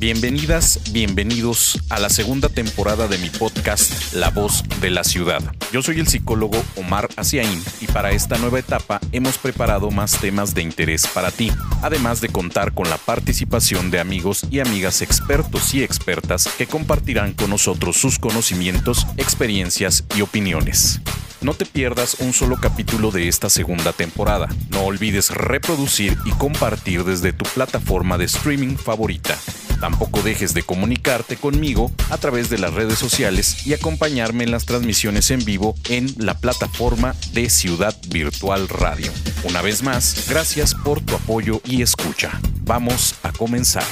Bienvenidas, bienvenidos a la segunda temporada de mi podcast La Voz de la Ciudad. Yo soy el psicólogo Omar Asiaín y para esta nueva etapa hemos preparado más temas de interés para ti, además de contar con la participación de amigos y amigas expertos y expertas que compartirán con nosotros sus conocimientos, experiencias y opiniones. No te pierdas un solo capítulo de esta segunda temporada. No olvides reproducir y compartir desde tu plataforma de streaming favorita. Tampoco dejes de comunicarte conmigo a través de las redes sociales y acompañarme en las transmisiones en vivo en la plataforma de Ciudad Virtual Radio. Una vez más, gracias por tu apoyo y escucha. Vamos a comenzar.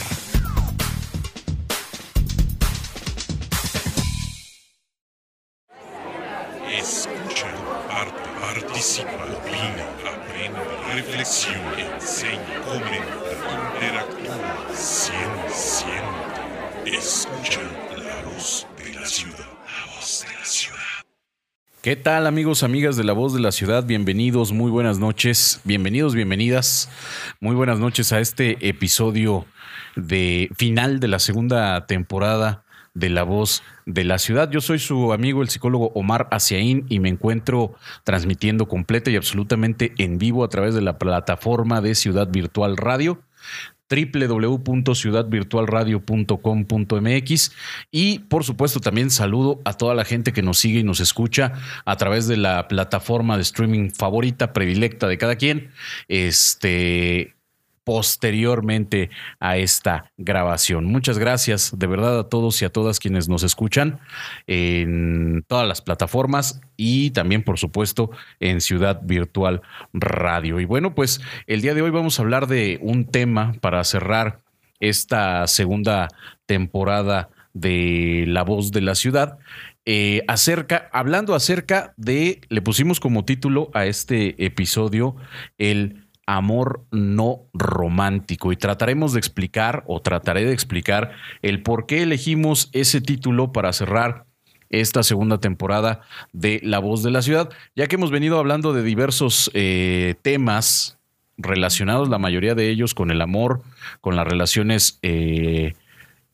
Escucha, participa, opina, aprende, reflexiona, ¿Qué tal amigos, amigas de La Voz de la Ciudad? Bienvenidos, muy buenas noches, bienvenidos, bienvenidas, muy buenas noches a este episodio de final de la segunda temporada de La Voz de la Ciudad. Yo soy su amigo el psicólogo Omar Asiaín y me encuentro transmitiendo completa y absolutamente en vivo a través de la plataforma de Ciudad Virtual Radio www.ciudadvirtualradio.com.mx y por supuesto también saludo a toda la gente que nos sigue y nos escucha a través de la plataforma de streaming favorita, predilecta de cada quien. Este posteriormente a esta grabación. Muchas gracias de verdad a todos y a todas quienes nos escuchan en todas las plataformas y también por supuesto en Ciudad Virtual Radio. Y bueno, pues el día de hoy vamos a hablar de un tema para cerrar esta segunda temporada de La Voz de la Ciudad. Eh, acerca, hablando acerca de, le pusimos como título a este episodio el amor no romántico. Y trataremos de explicar o trataré de explicar el por qué elegimos ese título para cerrar esta segunda temporada de La Voz de la Ciudad, ya que hemos venido hablando de diversos eh, temas relacionados, la mayoría de ellos con el amor, con las relaciones eh,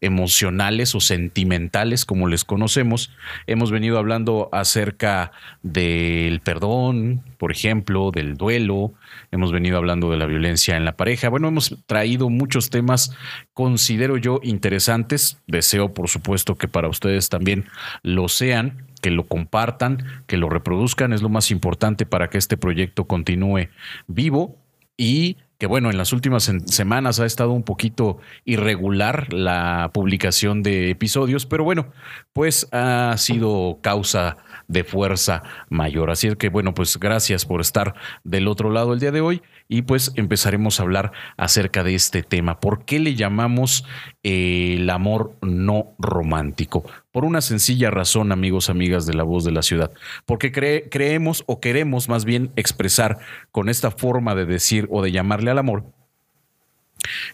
emocionales o sentimentales, como les conocemos. Hemos venido hablando acerca del perdón, por ejemplo, del duelo, hemos venido hablando de la violencia en la pareja. Bueno, hemos traído muchos temas, considero yo, interesantes. Deseo, por supuesto, que para ustedes también lo sean que lo compartan, que lo reproduzcan, es lo más importante para que este proyecto continúe vivo y que bueno, en las últimas semanas ha estado un poquito irregular la publicación de episodios, pero bueno, pues ha sido causa de fuerza mayor. Así es que bueno, pues gracias por estar del otro lado el día de hoy y pues empezaremos a hablar acerca de este tema. ¿Por qué le llamamos eh, el amor no romántico? Por una sencilla razón, amigos, amigas de la voz de la ciudad. Porque creemos o queremos más bien expresar con esta forma de decir o de llamarle al amor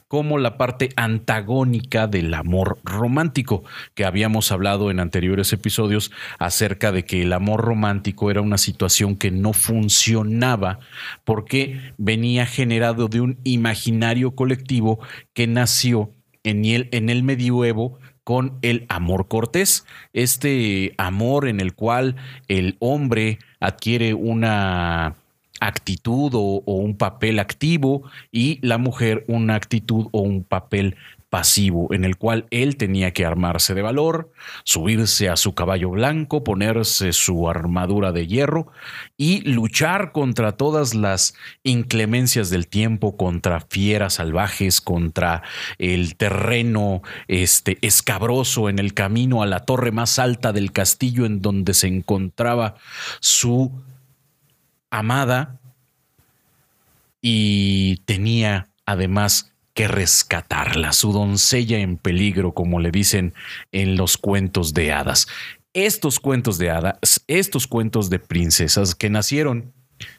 como la parte antagónica del amor romántico, que habíamos hablado en anteriores episodios acerca de que el amor romántico era una situación que no funcionaba porque venía generado de un imaginario colectivo que nació en el, en el medioevo con el amor cortés, este amor en el cual el hombre adquiere una actitud o, un papel activo y la mujer una actitud o un papel pasivo en el cual él tenía que armarse de valor, subirse a su caballo blanco, ponerse su armadura de hierro y luchar contra todas las inclemencias del tiempo, contra fieras salvajes, contra el terreno este escabroso en el camino a la torre más alta del castillo en donde se encontraba su amada y tenía además que rescatarla, su doncella en peligro, como le dicen en los cuentos de hadas. Estos cuentos de hadas, estos cuentos de princesas que nacieron,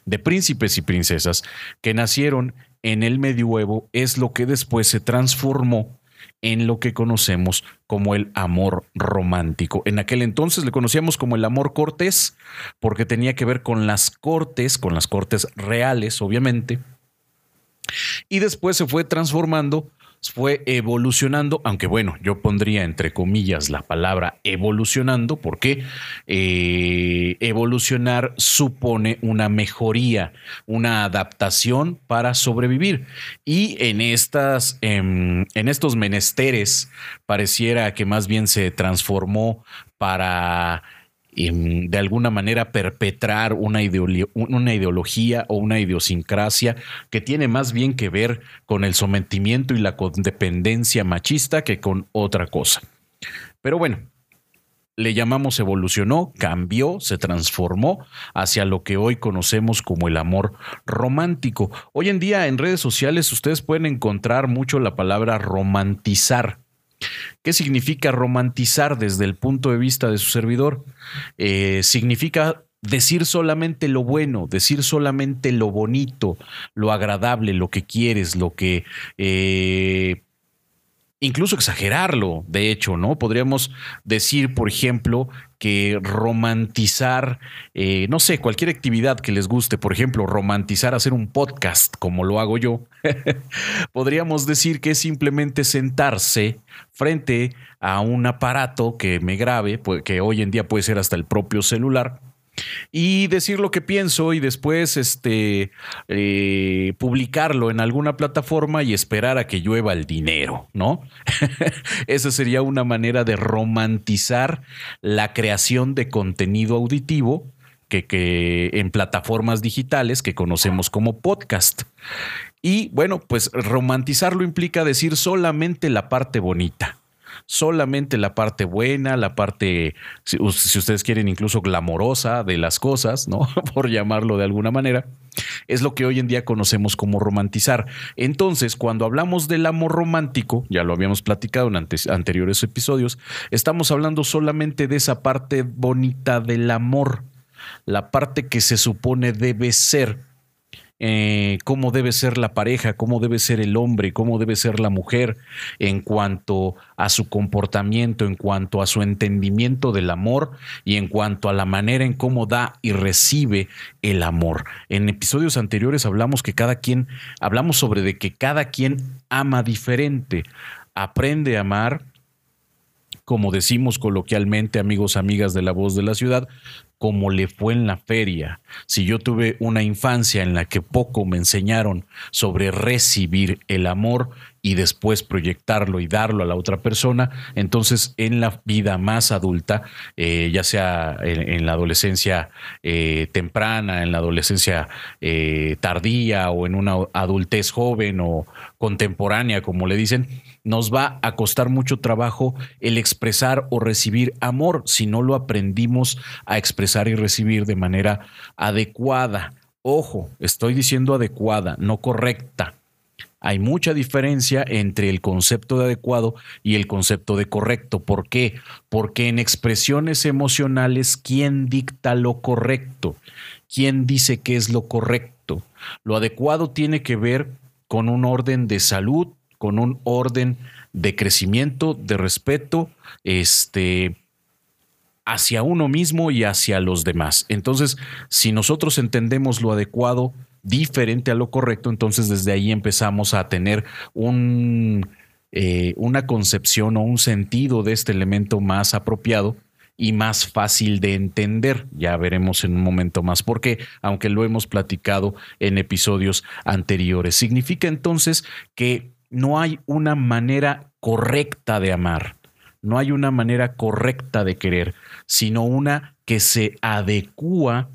de príncipes y princesas, que nacieron en el medioevo, es lo que después se transformó en lo que conocemos como el amor romántico. En aquel entonces le conocíamos como el amor cortés, porque tenía que ver con las cortes, con las cortes reales, obviamente, y después se fue transformando fue evolucionando, aunque bueno, yo pondría entre comillas la palabra evolucionando, porque eh, evolucionar supone una mejoría, una adaptación para sobrevivir. Y en, estas, em, en estos menesteres pareciera que más bien se transformó para de alguna manera perpetrar una, ideología o una idiosincrasia que tiene más bien que ver con el sometimiento y la codependencia machista que con otra cosa. Pero bueno, le llamamos evolucionó, cambió, se transformó hacia lo que hoy conocemos como el amor romántico. Hoy en día en redes sociales ustedes pueden encontrar mucho la palabra romantizar ¿Qué significa romantizar desde el punto de vista de su servidor? Eh, significa decir solamente lo bueno, decir solamente lo bonito, lo agradable, lo que quieres, lo que eh, incluso exagerarlo, de hecho, ¿no? Podríamos decir, por ejemplo, que romantizar, eh, no sé, cualquier actividad que les guste, por ejemplo, romantizar hacer un podcast como lo hago yo, podríamos decir que es simplemente sentarse frente a un aparato que me grabe, pues, que hoy en día puede ser hasta el propio celular, y decir lo que pienso y después este, eh, publicarlo en alguna plataforma y esperar a que llueva el dinero, ¿no? Esa sería una manera de romantizar la creación de contenido auditivo que, que en plataformas digitales que conocemos como podcast. Y bueno, pues romantizarlo implica decir solamente la parte bonita solamente la parte buena, la parte, si, ustedes quieren, incluso glamorosa de las cosas, ¿no? Por llamarlo de alguna manera, es lo que hoy en día conocemos como romantizar. Entonces, cuando hablamos del amor romántico, ya lo habíamos platicado en anteriores episodios, estamos hablando solamente de esa parte bonita del amor, la parte que se supone debe ser eh, cómo debe ser la pareja, cómo debe ser el hombre, cómo debe ser la mujer en cuanto a su comportamiento, en cuanto a su entendimiento del amor y en cuanto a la manera en cómo da y recibe el amor. En episodios anteriores hablamos que cada quien, hablamos sobre de que cada quien ama diferente, aprende a amar como decimos coloquialmente, amigos, amigas de la voz de la ciudad, como le fue en la feria. Si yo tuve una infancia en la que poco me enseñaron sobre recibir el amor y después proyectarlo y darlo a la otra persona, entonces en la vida más adulta, eh, ya sea en, la adolescencia eh, temprana, en la adolescencia eh, tardía o en una adultez joven o contemporánea, como le dicen, nos va a costar mucho trabajo el expresar o recibir amor si no lo aprendimos a expresar y recibir de manera adecuada. Ojo, estoy diciendo adecuada, no correcta. Hay mucha diferencia entre el concepto de adecuado y el concepto de correcto. ¿Por qué? Porque en expresiones emocionales, ¿quién dicta lo correcto? ¿Quién dice qué es lo correcto? Lo adecuado tiene que ver con un orden de salud, con un orden de crecimiento, de respeto, este, hacia uno mismo y hacia los demás. Entonces, si nosotros entendemos lo adecuado diferente a lo correcto, entonces desde ahí empezamos a tener un, eh, una concepción o un sentido de este elemento más apropiado y más fácil de entender. Ya veremos en un momento más por qué, aunque lo hemos platicado en episodios anteriores. Significa entonces que no hay una manera correcta de amar, no hay una manera correcta de querer, sino una que se adecua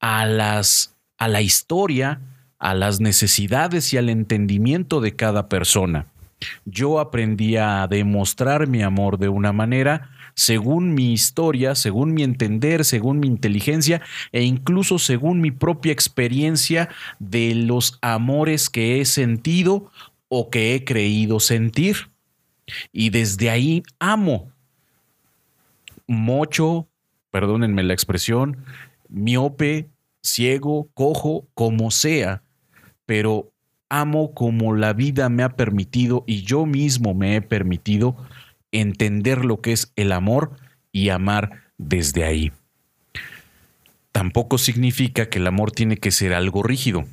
a las a la historia, a las necesidades y al entendimiento de cada persona. Yo aprendí a demostrar mi amor de una manera según mi historia, según mi entender, según mi inteligencia e incluso según mi propia experiencia de los amores que he sentido o que he creído sentir. Y desde ahí amo. Mocho, perdónenme la expresión, miope, ciego, cojo, como sea, pero amo como la vida me ha permitido y yo mismo me he permitido entender lo que es el amor y amar desde ahí. Tampoco significa que el amor tiene que ser algo rígido.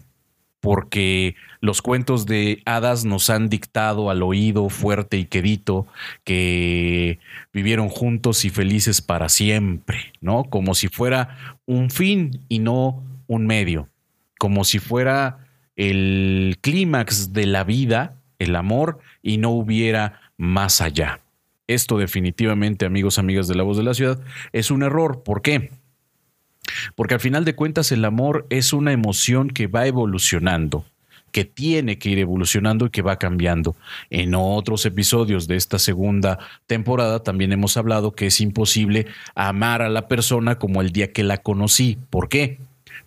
Porque los cuentos de hadas nos han dictado al oído fuerte y quedito que vivieron juntos y felices para siempre, ¿no? Como si fuera un fin y no un medio, como si fuera el clímax de la vida, el amor, y no hubiera más allá. Esto definitivamente, amigos, amigas de la voz de la ciudad, es un error. ¿Por qué? Porque al final de cuentas el amor es una emoción que va evolucionando, que tiene que ir evolucionando y que va cambiando. En otros episodios de esta segunda temporada también hemos hablado que es imposible amar a la persona como el día que la conocí. ¿Por qué?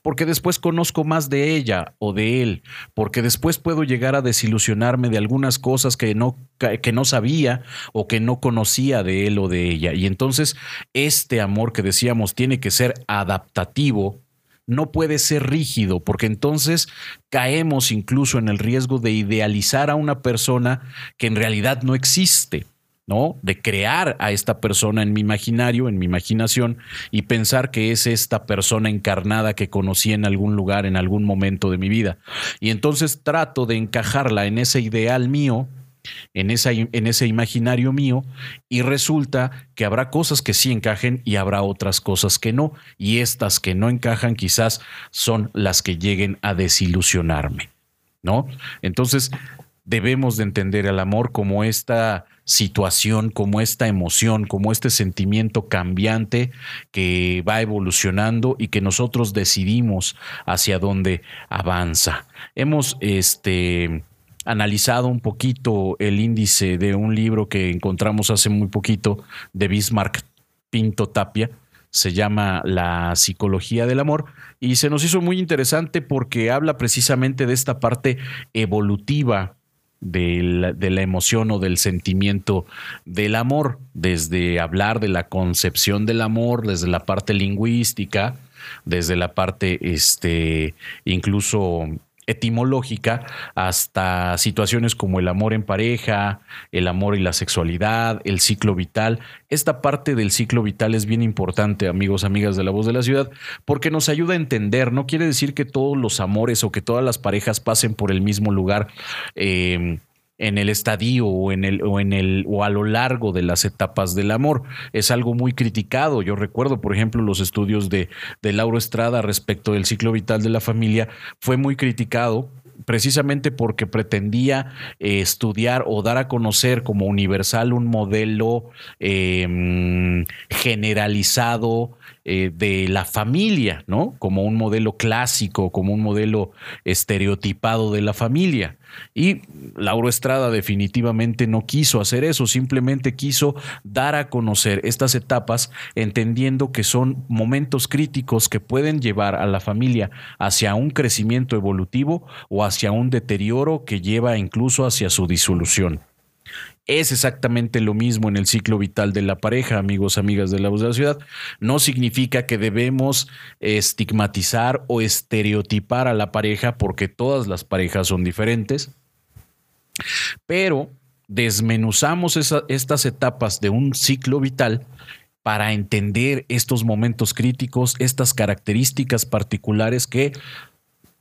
Porque después conozco más de ella o de él, porque después puedo llegar a desilusionarme de algunas cosas que no, que no sabía o que no conocía de él o de ella. Y entonces este amor que decíamos tiene que ser adaptativo, no puede ser rígido, porque entonces caemos incluso en el riesgo de idealizar a una persona que en realidad no existe. De crear a esta persona en mi imaginario, en mi imaginación, y pensar que es esta persona encarnada que conocí en algún lugar, en algún momento de mi vida. Y entonces trato de encajarla en ese ideal mío, en, en ese imaginario mío, y resulta que habrá cosas que sí encajen y habrá otras cosas que no, y estas que no encajan quizás son las que lleguen a desilusionarme, ¿no? Entonces, debemos de entender el amor como esta situación, como esta emoción, como este sentimiento cambiante que va evolucionando y que nosotros decidimos hacia dónde avanza. Hemos este analizado un poquito el índice de un libro que encontramos hace muy poquito de Bismarck Pinto Tapia, se llama La psicología del amor y se nos hizo muy interesante porque habla precisamente de esta parte evolutiva de la, emoción o del sentimiento del amor, desde hablar de la concepción del amor, desde la parte lingüística, desde la parte este, incluso etimológica hasta situaciones como el amor en pareja, el amor y la sexualidad, el ciclo vital. Esta parte del ciclo vital es bien importante, amigos, amigas de la voz de la ciudad, porque nos ayuda a entender. No quiere decir que todos los amores o que todas las parejas pasen por el mismo lugar. Eh, en el estadio o en el o en el o a lo largo de las etapas del amor. Es algo muy criticado. Yo recuerdo, por ejemplo, los estudios de, de Lauro Estrada respecto del ciclo vital de la familia fue muy criticado precisamente porque pretendía eh, estudiar o dar a conocer como universal un modelo em, generalizado eh, de la familia, ¿no? Como un modelo clásico, como un modelo estereotipado de la familia. Y Lauro Estrada definitivamente no quiso hacer eso, simplemente quiso dar a conocer estas etapas entendiendo que son momentos críticos que pueden llevar a la familia hacia un crecimiento evolutivo o hacia un deterioro que lleva incluso hacia su disolución. Es exactamente lo mismo en el ciclo vital de la pareja, amigos, amigas de la voz de la ciudad. No significa que debemos estigmatizar o estereotipar a la pareja porque todas las parejas son diferentes, pero desmenuzamos estas etapas de un ciclo vital para entender estos momentos críticos, estas características particulares que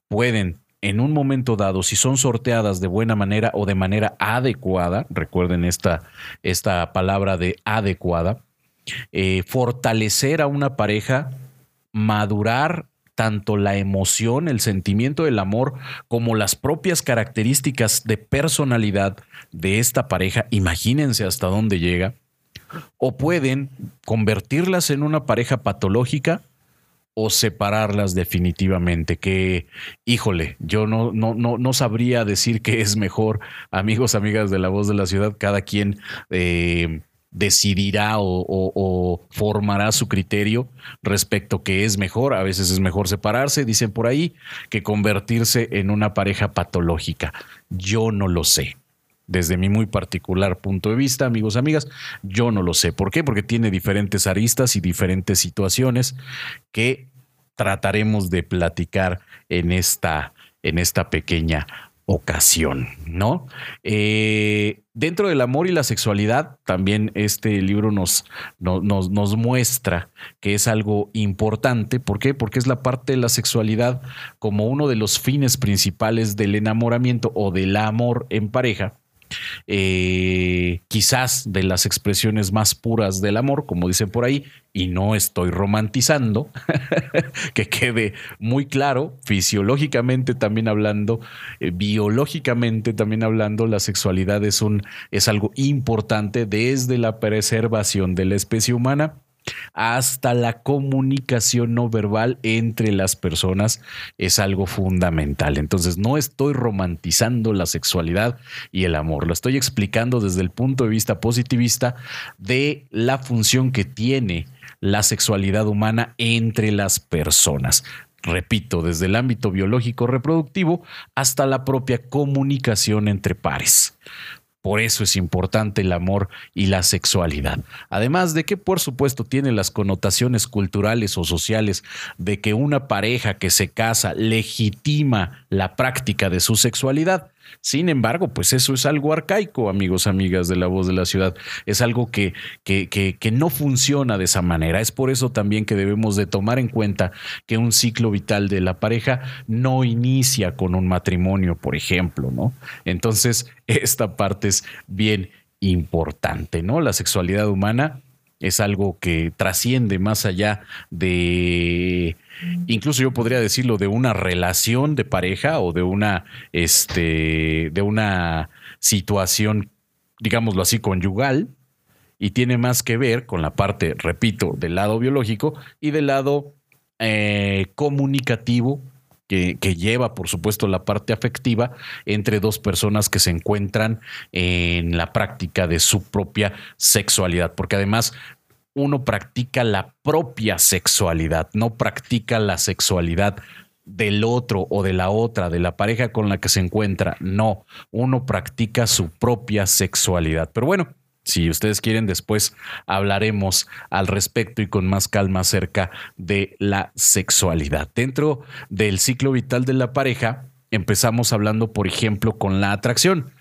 pueden en un momento dado, si son sorteadas de buena manera o de manera adecuada, recuerden esta, esta palabra de adecuada, eh, fortalecer a una pareja, madurar tanto la emoción, el sentimiento del amor, como las propias características de personalidad de esta pareja, imagínense hasta dónde llega, o pueden convertirlas en una pareja patológica o separarlas definitivamente. Que, híjole, yo no, no, no, no sabría decir qué es mejor, amigos, amigas de la voz de la ciudad, cada quien eh, decidirá o, formará su criterio respecto que es mejor. A veces es mejor separarse, dicen por ahí, que convertirse en una pareja patológica. Yo no lo sé desde mi muy particular punto de vista, amigos, amigas, yo no lo sé. ¿Por qué? Porque tiene diferentes aristas y diferentes situaciones que trataremos de platicar en esta, en esta pequeña ocasión, ¿no? Eh, dentro del amor y la sexualidad, también este libro nos, nos, nos, muestra que es algo importante. ¿Por qué? Porque es la parte de la sexualidad como uno de los fines principales del enamoramiento o del amor en pareja eh, quizás de las expresiones más puras del amor, como dicen por ahí, y no estoy romantizando, que quede muy claro, fisiológicamente también hablando, eh, biológicamente también hablando, la sexualidad es, un, es algo importante desde la preservación de la especie humana hasta la comunicación no verbal entre las personas es algo fundamental. Entonces no estoy romantizando la sexualidad y el amor, lo estoy explicando desde el punto de vista positivista de la función que tiene la sexualidad humana entre las personas. Repito, desde el ámbito biológico reproductivo hasta la propia comunicación entre pares. Por eso es importante el amor y la sexualidad. Además de que, por supuesto, tiene las connotaciones culturales o sociales de que una pareja que se casa legitima la práctica de su sexualidad. Sin embargo, pues eso es algo arcaico, amigos, amigas de la voz de la ciudad. Es algo que, que, que, no funciona de esa manera. Es por eso también que debemos de tomar en cuenta que un ciclo vital de la pareja no inicia con un matrimonio, por ejemplo, ¿no? Entonces, esta parte es bien importante, ¿no? La sexualidad humana es algo que trasciende más allá de incluso yo podría decirlo de una relación de pareja o de una este de una situación digámoslo así conyugal y tiene más que ver con la parte repito del lado biológico y del lado eh, comunicativo que, lleva, por supuesto, la parte afectiva entre dos personas que se encuentran en la práctica de su propia sexualidad, porque además uno practica la propia sexualidad, no practica la sexualidad del otro o de la otra, de la pareja con la que se encuentra. No, uno practica su propia sexualidad. Pero bueno, si ustedes quieren, después hablaremos al respecto y con más calma acerca de la sexualidad. Dentro del ciclo vital de la pareja, empezamos hablando, por ejemplo, con la atracción.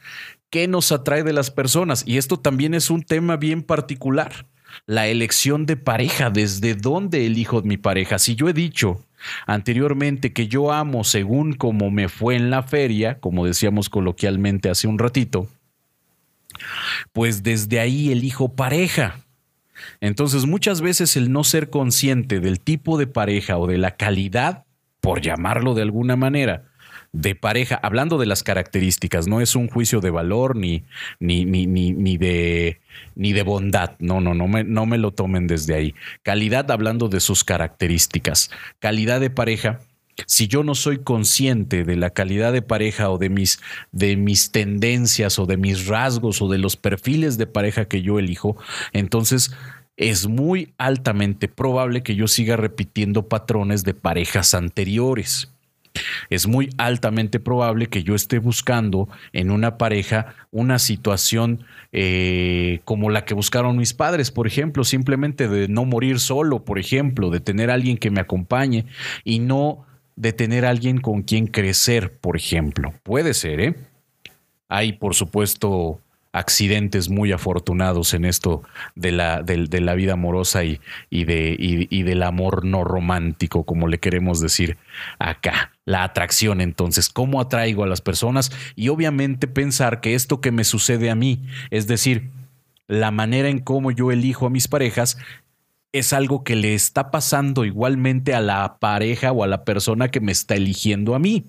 ¿Qué nos atrae de las personas? Y esto también es un tema bien particular la elección de pareja, desde dónde elijo mi pareja. Si yo he dicho anteriormente que yo amo según como me fue en la feria, como decíamos coloquialmente hace un ratito, pues desde ahí elijo pareja. Entonces muchas veces el no ser consciente del tipo de pareja o de la calidad, por llamarlo de alguna manera, de pareja, hablando de las características, no es un juicio de valor ni, ni, ni, ni, de, ni de bondad, no, no, no me, no me lo tomen desde ahí. Calidad hablando de sus características. Calidad de pareja, si yo no soy consciente de la calidad de pareja o de mis, de mis tendencias o de mis rasgos o de los perfiles de pareja que yo elijo, entonces es muy altamente probable que yo siga repitiendo patrones de parejas anteriores. Es muy altamente probable que yo esté buscando en una pareja una situación eh, como la que buscaron mis padres, por ejemplo, simplemente de no morir solo, por ejemplo, de tener alguien que me acompañe y no de tener alguien con quien crecer, por ejemplo. Puede ser, ¿eh? Hay, por supuesto, accidentes muy afortunados en esto de la, de, la vida amorosa y, y de, y, del amor no romántico, como le queremos decir acá. La atracción, entonces, cómo atraigo a las personas y obviamente pensar que esto que me sucede a mí, es decir, la manera en cómo yo elijo a mis parejas, es algo que le está pasando igualmente a la pareja o a la persona que me está eligiendo a mí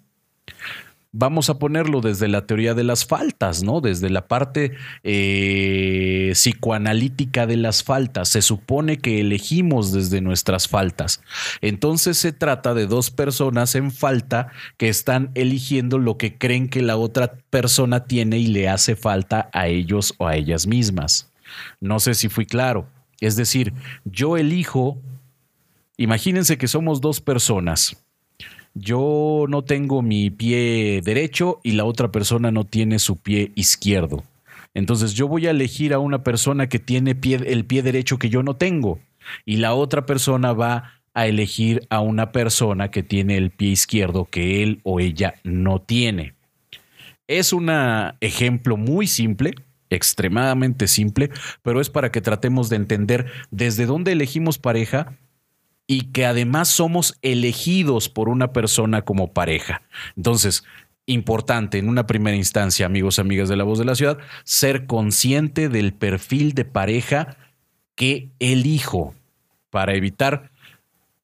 vamos a ponerlo desde la teoría de las faltas, ¿no? Desde la parte eh, psicoanalítica de las faltas. Se supone que elegimos desde nuestras faltas. Entonces se trata de dos personas en falta que están eligiendo lo que creen que la otra persona tiene y le hace falta a ellos o a ellas mismas. No sé si fui claro. Es decir, yo elijo, imagínense que somos dos personas yo no tengo mi pie derecho y la otra persona no tiene su pie izquierdo. Entonces yo voy a elegir a una persona que tiene el pie derecho que yo no tengo y la otra persona va a elegir a una persona que tiene el pie izquierdo que él o ella no tiene. Es un ejemplo muy simple, extremadamente simple, pero es para que tratemos de entender desde dónde elegimos pareja y que además somos elegidos por una persona como pareja. Entonces, importante en una primera instancia, amigos, amigas de la voz de la ciudad, ser consciente del perfil de pareja que elijo para evitar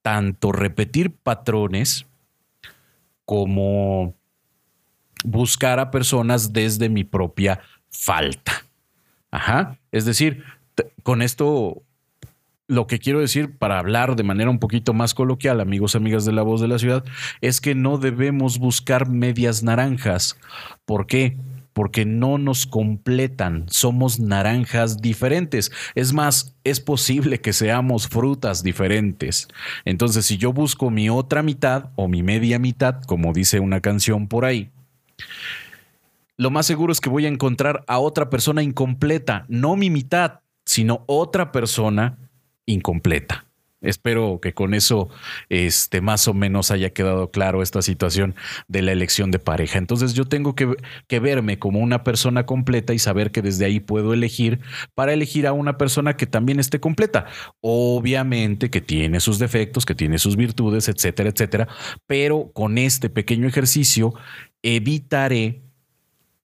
tanto repetir patrones como buscar a personas desde mi propia falta. Ajá. Es decir, con esto lo que quiero decir para hablar de manera un poquito más coloquial, amigos, amigas de la voz de la ciudad, es que no debemos buscar medias naranjas. ¿Por qué? Porque no nos completan, somos naranjas diferentes. Es más, es posible que seamos frutas diferentes. Entonces, si yo busco mi otra mitad o mi media mitad, como dice una canción por ahí, lo más seguro es que voy a encontrar a otra persona incompleta, no mi mitad, sino otra persona incompleta. Espero que con eso este, más o menos haya quedado claro esta situación de la elección de pareja. Entonces yo tengo que, que, verme como una persona completa y saber que desde ahí puedo elegir para elegir a una persona que también esté completa. Obviamente que tiene sus defectos, que tiene sus virtudes, etcétera, etcétera. Pero con este pequeño ejercicio evitaré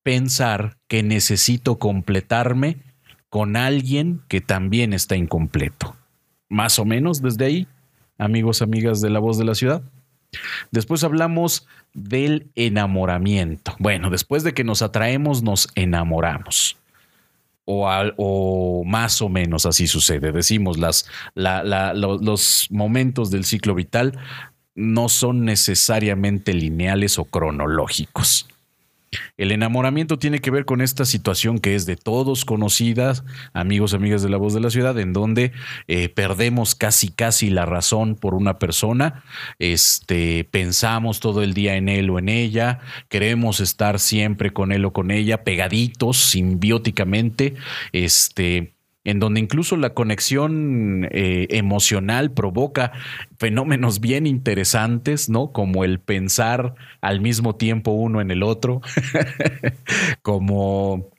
pensar que necesito completarme con alguien que también está incompleto más o menos desde ahí, amigos, amigas de la voz de la ciudad. Después hablamos del enamoramiento. Bueno, después de que nos atraemos, nos enamoramos. O, o más o menos así sucede. Decimos, las, los momentos del ciclo vital no son necesariamente lineales o cronológicos. El enamoramiento tiene que ver con esta situación que es de todos conocidas, amigos, amigas de la voz de la ciudad, en donde eh, perdemos casi, casi la razón por una persona, este, pensamos todo el día en él o en ella, queremos estar siempre con él o con ella, pegaditos, simbióticamente, este, en donde incluso la conexión eh, emocional provoca fenómenos bien interesantes, ¿no? Como el pensar al mismo tiempo uno en el otro, como,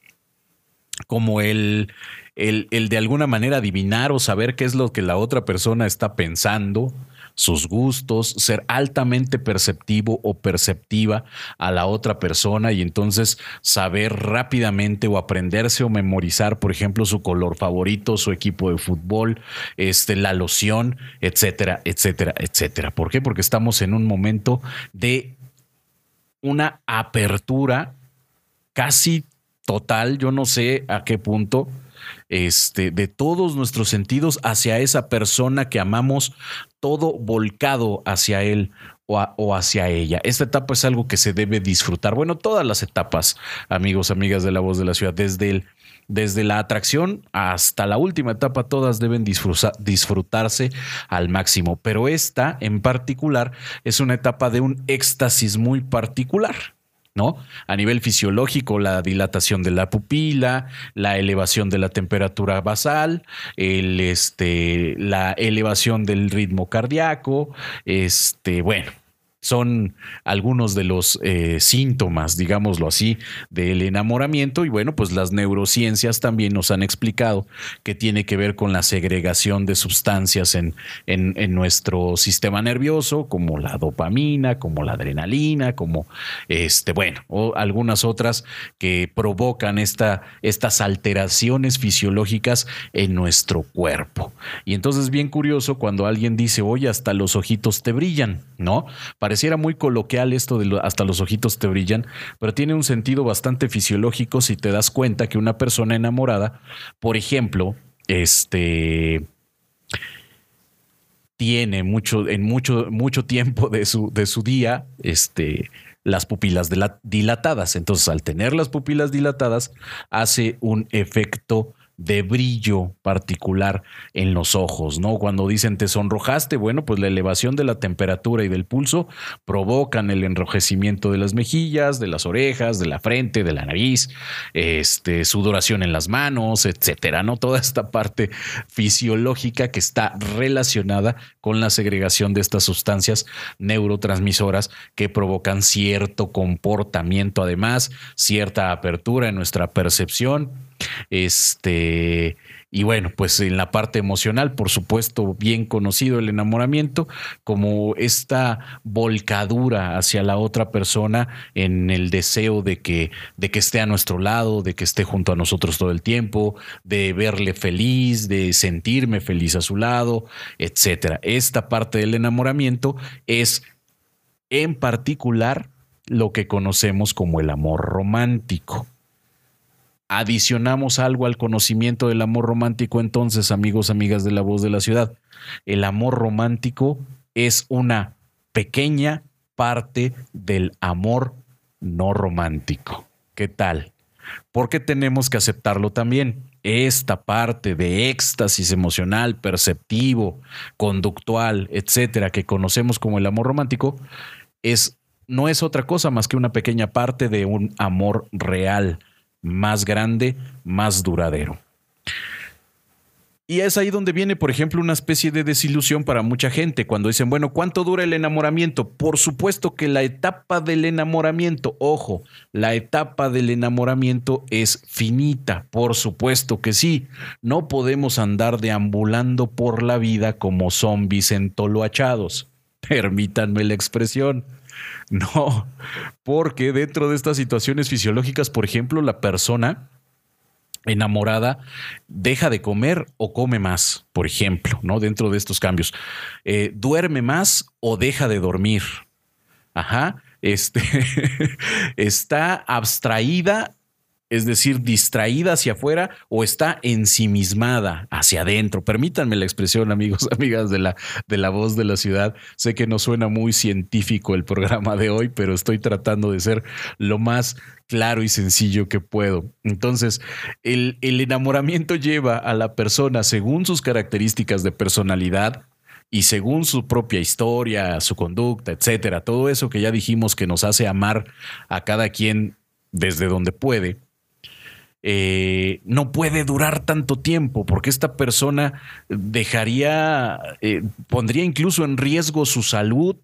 como el, el, el de alguna manera adivinar o saber qué es lo que la otra persona está pensando, sus gustos, ser altamente perceptivo o perceptiva a la otra persona y entonces saber rápidamente o aprenderse o memorizar, por ejemplo, su color favorito, su equipo de fútbol, este, la loción, etcétera, etcétera, etcétera. ¿Por qué? Porque estamos en un momento de una apertura casi total, yo no sé a qué punto, este, de todos nuestros sentidos hacia esa persona que amamos, todo volcado hacia él o, hacia ella. Esta etapa es algo que se debe disfrutar. Bueno, todas las etapas, amigos, amigas de la voz de la ciudad, desde desde la atracción hasta la última etapa, todas deben disfrutarse al máximo, pero esta en particular es una etapa de un éxtasis muy particular. ¿No? A nivel fisiológico, la dilatación de la pupila, la elevación de la temperatura basal, el, este, la elevación del ritmo cardíaco, este, bueno, son algunos de los eh, síntomas, digámoslo así, del enamoramiento. Y bueno, pues las neurociencias también nos han explicado que tiene que ver con la segregación de sustancias en, en, nuestro sistema nervioso, como la dopamina, como la adrenalina, como este, bueno, o algunas otras que provocan esta, estas alteraciones fisiológicas en nuestro cuerpo. Y entonces, bien curioso cuando alguien dice, oye, hasta los ojitos te brillan, ¿no? Pareciera muy coloquial esto de hasta los ojitos te brillan, pero tiene un sentido bastante fisiológico si te das cuenta que una persona enamorada, por ejemplo, este tiene mucho, en mucho, mucho tiempo de su, de su día, este, las pupilas dilatadas. Entonces, al tener las pupilas dilatadas, hace un efecto de brillo particular en los ojos, ¿no? Cuando dicen te sonrojaste, bueno, pues la elevación de la temperatura y del pulso provocan el enrojecimiento de las mejillas, de las orejas, de la frente, de la nariz, este, sudoración en las manos, etcétera, ¿no? Toda esta parte fisiológica que está relacionada con la segregación de estas sustancias neurotransmisoras que provocan cierto comportamiento, además, cierta apertura en nuestra percepción este, y bueno, pues en la parte emocional, por supuesto, bien conocido el enamoramiento como esta volcadura hacia la otra persona en el deseo de que, de que esté a nuestro lado, de que esté junto a nosotros todo el tiempo, de verle feliz, de sentirme feliz a su lado, etcétera. Esta parte del enamoramiento es en particular lo que conocemos como el amor romántico adicionamos algo al conocimiento del amor romántico, entonces, amigos, amigas de la voz de la ciudad, el amor romántico es una pequeña parte del amor no romántico. ¿Qué tal? Porque tenemos que aceptarlo también. Esta parte de éxtasis emocional, perceptivo, conductual, etcétera, que conocemos como el amor romántico, es, no es otra cosa más que una pequeña parte de un amor real más grande, más duradero. Y es ahí donde viene, por ejemplo, una especie de desilusión para mucha gente cuando dicen, bueno, ¿cuánto dura el enamoramiento? Por supuesto que la etapa del enamoramiento, ojo, la etapa del enamoramiento es finita, por supuesto que sí. No podemos andar deambulando por la vida como zombies entoloachados. Permítanme la expresión. No, porque dentro de estas situaciones fisiológicas, por ejemplo, la persona enamorada deja de comer o come más, por ejemplo, ¿no? Dentro de estos cambios. Eh, duerme más o deja de dormir. Ajá. Este está abstraída es decir, distraída hacia afuera o está ensimismada hacia adentro. Permítanme la expresión, amigos, amigas de la, de la voz de la ciudad. Sé que no suena muy científico el programa de hoy, pero estoy tratando de ser lo más claro y sencillo que puedo. Entonces, el, el enamoramiento lleva a la persona, según sus características de personalidad, y según su propia historia, su conducta, etcétera, todo eso que ya dijimos que nos hace amar a cada quien desde donde puede, eh, no puede durar tanto tiempo porque esta persona dejaría, eh, pondría incluso en riesgo su salud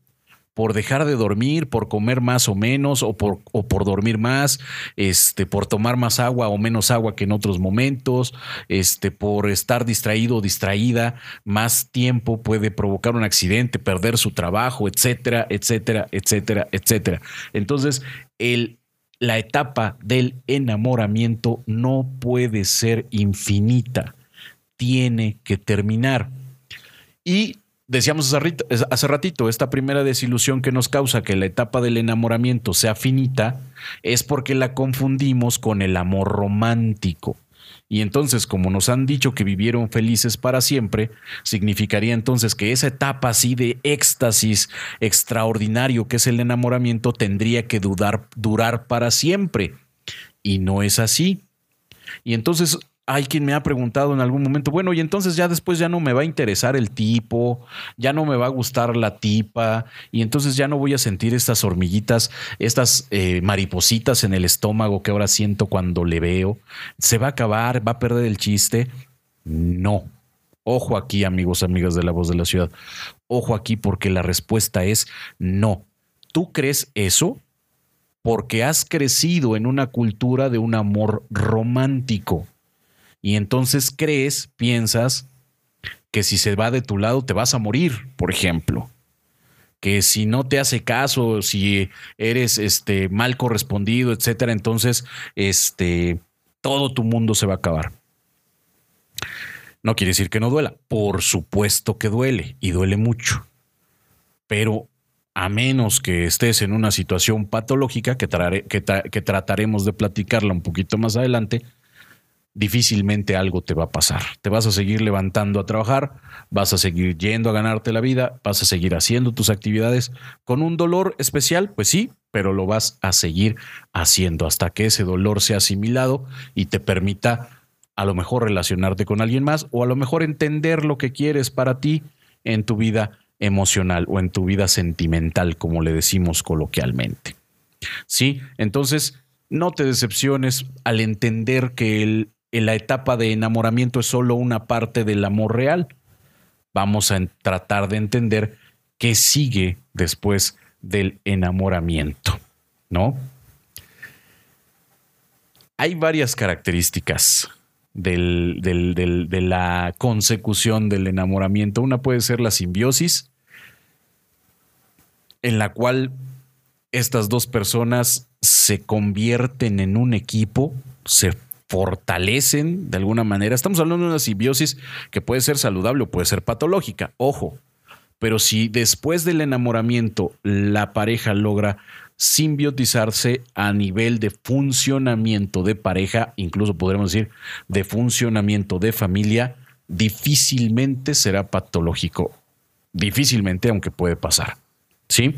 por dejar de dormir, por comer más o menos, o por, dormir más, este, por tomar más agua o menos agua que en otros momentos, este, por estar distraído o distraída más tiempo puede provocar un accidente, perder su trabajo, etcétera, etcétera, etcétera, etcétera. Entonces, el la etapa del enamoramiento no puede ser infinita, tiene que terminar. Y decíamos hace ratito, esta primera desilusión que nos causa que la etapa del enamoramiento sea finita es porque la confundimos con el amor romántico. Y entonces, como nos han dicho que vivieron felices para siempre, significaría entonces que esa etapa así de éxtasis extraordinario que es el enamoramiento tendría que durar para siempre. Y no es así. Y entonces hay quien me ha preguntado en algún momento, bueno, y entonces ya después ya no me va a interesar el tipo, ya no me va a gustar la tipa, y entonces ya no voy a sentir estas hormiguitas, estas eh, maripositas en el estómago que ahora siento cuando le veo. ¿Se va a acabar? ¿Va a perder el chiste? No. Ojo aquí, amigos, amigas de la voz de la ciudad. Ojo aquí porque la respuesta es no. ¿Tú crees eso? Porque has crecido en una cultura de un amor romántico y entonces crees, piensas que si se va de tu lado te vas a morir, por ejemplo. Que si no te hace caso, si eres este, mal correspondido, etcétera, entonces este, todo tu mundo se va a acabar. No quiere decir que no duela. Por supuesto que duele y duele mucho. Pero a menos que estés en una situación patológica, que, que trataremos de platicarla un poquito más adelante, difícilmente algo te va a pasar. Te vas a seguir levantando a trabajar, vas a seguir yendo a ganarte la vida, vas a seguir haciendo tus actividades con un dolor especial, pues sí, pero lo vas a seguir haciendo hasta que ese dolor sea asimilado y te permita a lo mejor relacionarte con alguien más o a lo mejor entender lo que quieres para ti en tu vida emocional o en tu vida sentimental, como le decimos coloquialmente. ¿Sí? Entonces, no te decepciones al entender que el, la etapa de enamoramiento es solo una parte del amor real. Vamos a tratar de entender qué sigue después del enamoramiento, ¿no? Hay varias características de la consecución del enamoramiento. Una puede ser la simbiosis, en la cual estas dos personas se convierten en un equipo, se fortalecen de alguna manera. Estamos hablando de una simbiosis que puede ser saludable o puede ser patológica, ojo. Pero si después del enamoramiento la pareja logra simbiotizarse a nivel de funcionamiento de pareja, incluso podremos decir de funcionamiento de familia, difícilmente será patológico. Difícilmente, aunque puede pasar. ¿Sí?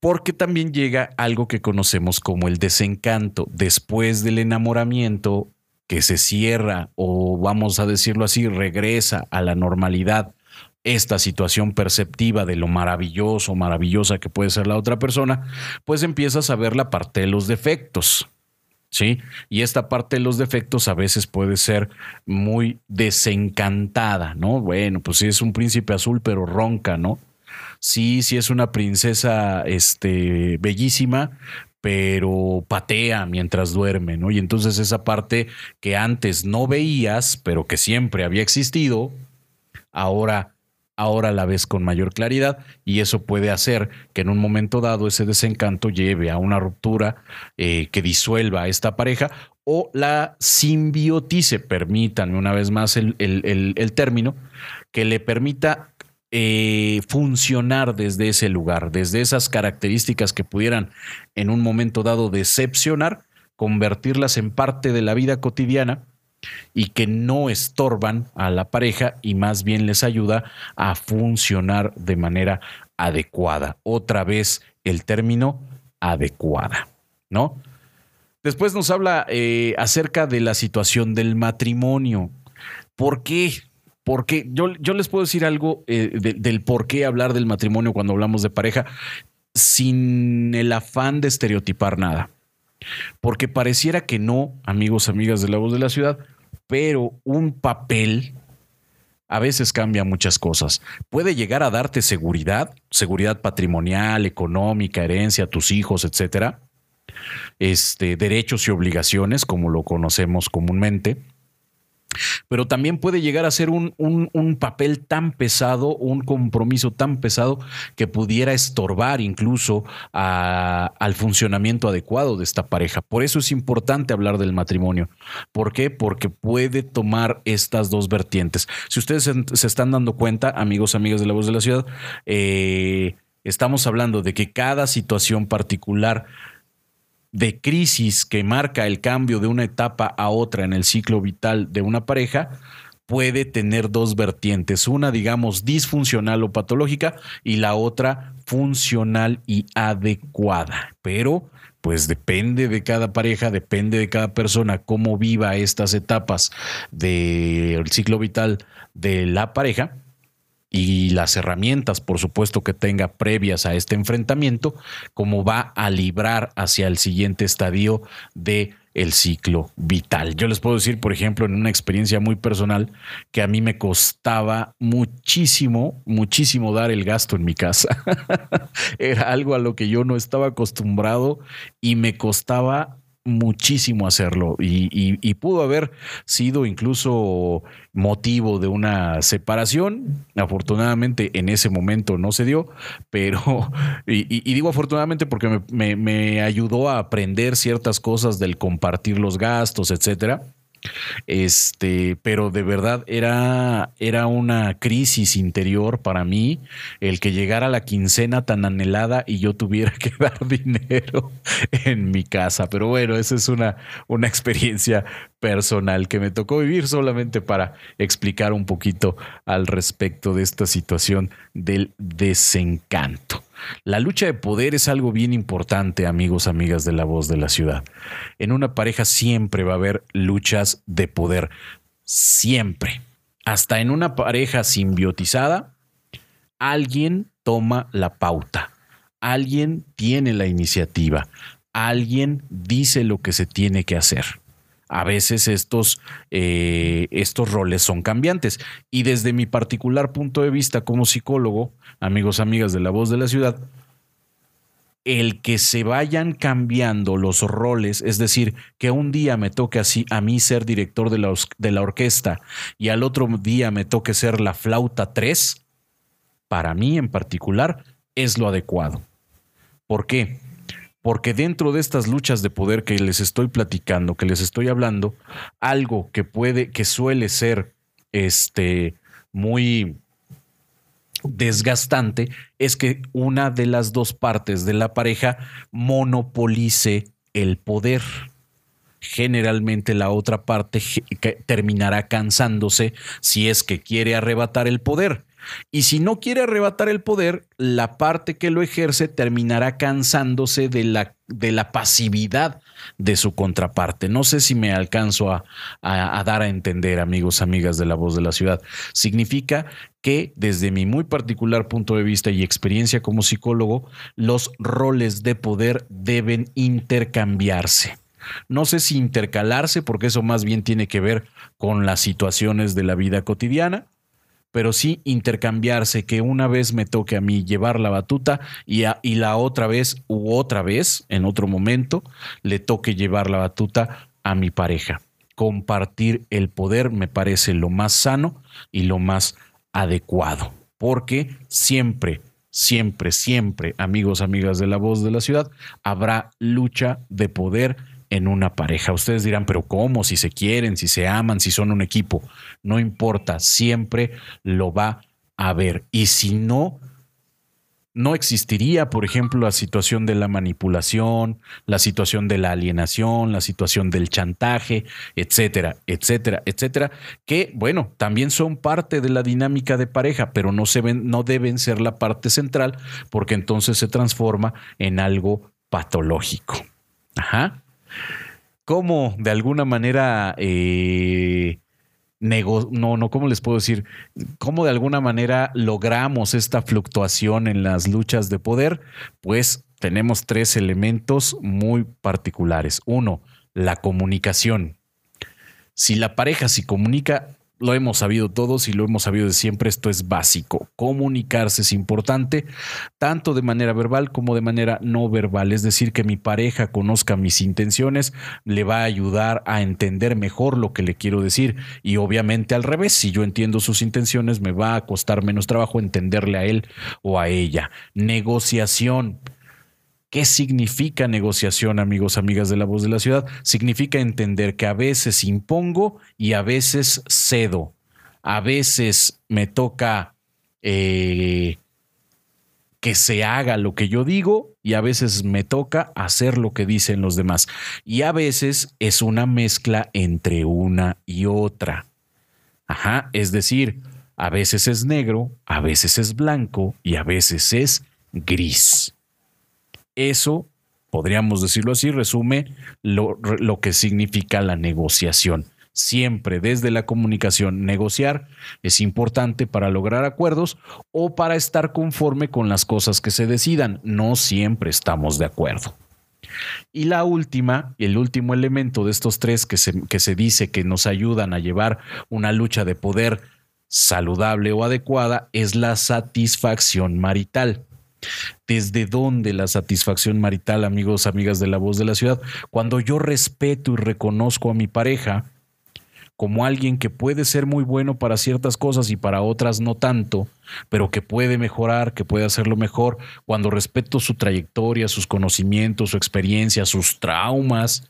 Porque también llega algo que conocemos como el desencanto. Después del enamoramiento, que se cierra o vamos a decirlo así, regresa a la normalidad esta situación perceptiva de lo maravilloso, maravillosa que puede ser la otra persona, pues empiezas a ver la parte de los defectos. ¿Sí? Y esta parte de los defectos a veces puede ser muy desencantada, ¿no? Bueno, pues sí es un príncipe azul, pero ronca, ¿no? Sí, sí es una princesa este, bellísima, pero patea mientras duerme, ¿no? Y entonces esa parte que antes no veías, pero que siempre había existido, ahora ahora la ves con mayor claridad y eso puede hacer que en un momento dado ese desencanto lleve a una ruptura eh, que disuelva a esta pareja o la simbiotice, permítanme una vez más el, término, que le permita eh, funcionar desde ese lugar, desde esas características que pudieran en un momento dado decepcionar, convertirlas en parte de la vida cotidiana y que no estorban a la pareja y más bien les ayuda a funcionar de manera adecuada. Otra vez el término adecuada, ¿no? Después nos habla eh, acerca de la situación del matrimonio. ¿Por qué? Porque yo, yo les puedo decir algo eh, del por qué hablar del matrimonio cuando hablamos de pareja sin el afán de estereotipar nada. Porque pareciera que no, amigos, amigas de la voz de la ciudad, pero un papel a veces cambia muchas cosas. Puede llegar a darte seguridad, seguridad patrimonial, económica, herencia tus hijos, etcétera. Este, derechos y obligaciones, como lo conocemos comúnmente pero también puede llegar a ser un, papel tan pesado, un compromiso tan pesado que pudiera estorbar incluso al funcionamiento adecuado de esta pareja. Por eso es importante hablar del matrimonio. ¿Por qué? Porque puede tomar estas dos vertientes. Si ustedes se, están dando cuenta, amigos, amigas de la voz de la ciudad, eh, estamos hablando de que cada situación particular de crisis que marca el cambio de una etapa a otra en el ciclo vital de una pareja puede tener dos vertientes, una digamos disfuncional o patológica y la otra funcional y adecuada. Pero pues depende de cada pareja, depende de cada persona cómo viva estas etapas del ciclo vital de la pareja y las herramientas, por supuesto, que tenga previas a este enfrentamiento, como va a librar hacia el siguiente estadio de el ciclo vital. Yo les puedo decir, por ejemplo, en una experiencia muy personal, que a mí me costaba muchísimo, muchísimo dar el gasto en mi casa. Era algo a lo que yo no estaba acostumbrado y me costaba muchísimo hacerlo y, pudo haber sido incluso motivo de una separación. Afortunadamente en ese momento no se dio, pero, y, digo afortunadamente porque me, me, ayudó a aprender ciertas cosas del compartir los gastos, etcétera. Este, pero de verdad era, era una crisis interior para mí el que llegara la quincena tan anhelada y yo tuviera que dar dinero en mi casa. Pero bueno, esa es una, una experiencia personal que me tocó vivir solamente para explicar un poquito al respecto de esta situación del desencanto. La lucha de poder es algo bien importante, amigos, amigas de la voz de la ciudad. En una pareja siempre va a haber luchas de poder. Siempre. Hasta en una pareja simbiotizada, alguien toma la pauta. Alguien tiene la iniciativa. Alguien dice lo que se tiene que hacer a veces estos, eh, estos roles son cambiantes. Y desde mi particular punto de vista como psicólogo, amigos, amigas de la voz de la ciudad, el que se vayan cambiando los roles, es decir, que un día me toque así a mí ser director de la, de la orquesta y al otro día me toque ser la flauta 3, para mí en particular es lo adecuado. ¿Por qué? Porque dentro de estas luchas de poder que les estoy platicando, que les estoy hablando, algo que puede, que suele ser este muy desgastante es que una de las dos partes de la pareja monopolice el poder. Generalmente la otra parte terminará cansándose si es que quiere arrebatar el poder. Y si no quiere arrebatar el poder, la parte que lo ejerce terminará cansándose de la, de la pasividad de su contraparte. No sé si me alcanzo a, a, dar a entender, amigos, amigas de la voz de la ciudad. Significa que desde mi muy particular punto de vista y experiencia como psicólogo, los roles de poder deben intercambiarse. No sé si intercalarse, porque eso más bien tiene que ver con las situaciones de la vida cotidiana, pero sí intercambiarse, que una vez me toque a mí llevar la batuta y, y la otra vez u otra vez, en otro momento, le toque llevar la batuta a mi pareja. Compartir el poder me parece lo más sano y lo más adecuado, porque siempre, siempre, siempre, amigos, amigas de la voz de la ciudad, habrá lucha de poder en una pareja. Ustedes dirán, pero ¿cómo? Si se quieren, si se aman, si son un equipo. No importa, siempre lo va a haber. Y si no, no existiría, por ejemplo, la situación de la manipulación, la situación de la alienación, la situación del chantaje, etcétera, etcétera, etcétera, que, bueno, también son parte de la dinámica de pareja, pero no, se ven, no deben ser la parte central porque entonces se transforma en algo patológico. Ajá cómo de alguna manera eh, no, no, ¿cómo les puedo decir? ¿Cómo de alguna manera logramos esta fluctuación en las luchas de poder? Pues tenemos tres elementos muy particulares. Uno, la comunicación. Si la pareja se comunica lo hemos sabido todos y lo hemos sabido de siempre, esto es básico. Comunicarse es importante, tanto de manera verbal como de manera no verbal. Es decir, que mi pareja conozca mis intenciones, le va a ayudar a entender mejor lo que le quiero decir. Y obviamente al revés, si yo entiendo sus intenciones, me va a costar menos trabajo entenderle a él o a ella. Negociación. ¿Qué significa negociación, amigos, amigas de la voz de la ciudad? Significa entender que a veces impongo y a veces cedo. A veces me toca eh, que se haga lo que yo digo y a veces me toca hacer lo que dicen los demás. Y a veces es una mezcla entre una y otra. Ajá, es decir, a veces es negro, a veces es blanco y a veces es gris. Eso, podríamos decirlo así, resume lo, que significa la negociación siempre desde la comunicación. Negociar es importante para lograr acuerdos o para estar conforme con las cosas que se decidan. No siempre estamos de acuerdo. Y la última, el último elemento de estos tres que se, que se dice que nos ayudan a llevar una lucha de poder saludable o adecuada es la satisfacción marital. ¿Desde dónde la satisfacción marital, amigos, amigas de la voz de la ciudad? Cuando yo respeto y reconozco a mi pareja como alguien que puede ser muy bueno para ciertas cosas y para otras no tanto, pero que puede mejorar, que puede hacerlo mejor, cuando respeto su trayectoria, sus conocimientos, su experiencia, sus traumas,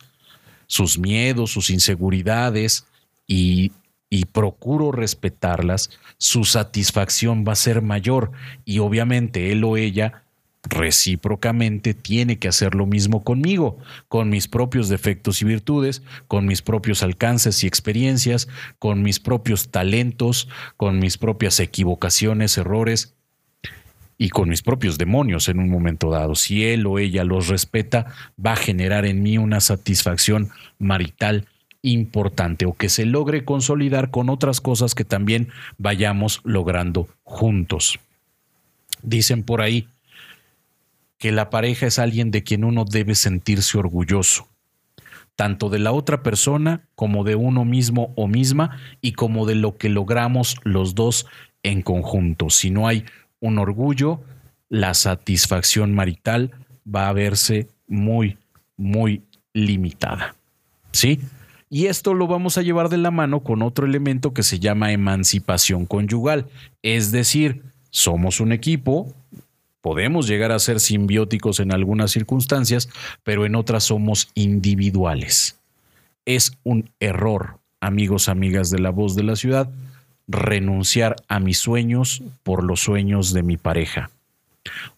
sus miedos, sus inseguridades y y procuro respetarlas, su satisfacción va a ser mayor y obviamente él o ella recíprocamente tiene que hacer lo mismo conmigo, con mis propios defectos y virtudes, con mis propios alcances y experiencias, con mis propios talentos, con mis propias equivocaciones, errores. y con mis propios demonios en un momento dado. Si él o ella los respeta, va a generar en mí una satisfacción marital importante o que se logre consolidar con otras cosas que también vayamos logrando juntos. Dicen por ahí que la pareja es alguien de quien uno debe sentirse orgulloso, tanto de la otra persona como de uno mismo o misma y como de lo que logramos los dos en conjunto. Si no hay un orgullo, la satisfacción marital va a verse muy, muy limitada. ¿Sí? Y esto lo vamos a llevar de la mano con otro elemento que se llama emancipación conyugal. Es decir, somos un equipo, podemos llegar a ser simbióticos en algunas circunstancias, pero en otras somos individuales. Es un error, amigos, amigas de la voz de la ciudad, renunciar a mis sueños por los sueños de mi pareja.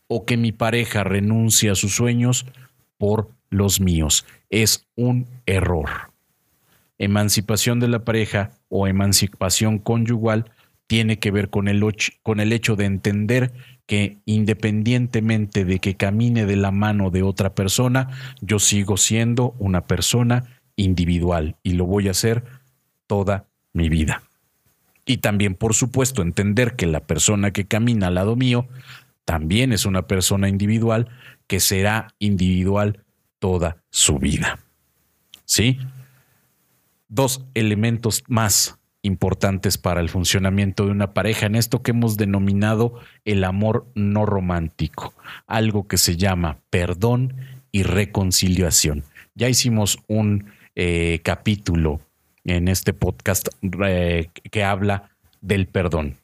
O que mi pareja renuncie a sus sueños por los míos. Es un error. Emancipación de la pareja o emancipación conyugal tiene que ver con el, con el hecho de entender que independientemente de que camine de la mano de otra persona, yo sigo siendo una persona individual y lo voy a hacer toda mi vida. Y también, por supuesto, entender que la persona que camina al lado mío también es una persona individual que será individual toda su vida. ¿Sí? Dos elementos más importantes para el funcionamiento de una pareja en esto que hemos denominado el amor no romántico, algo que se llama perdón y reconciliación. Ya hicimos un eh, capítulo en este podcast eh, que habla del perdón.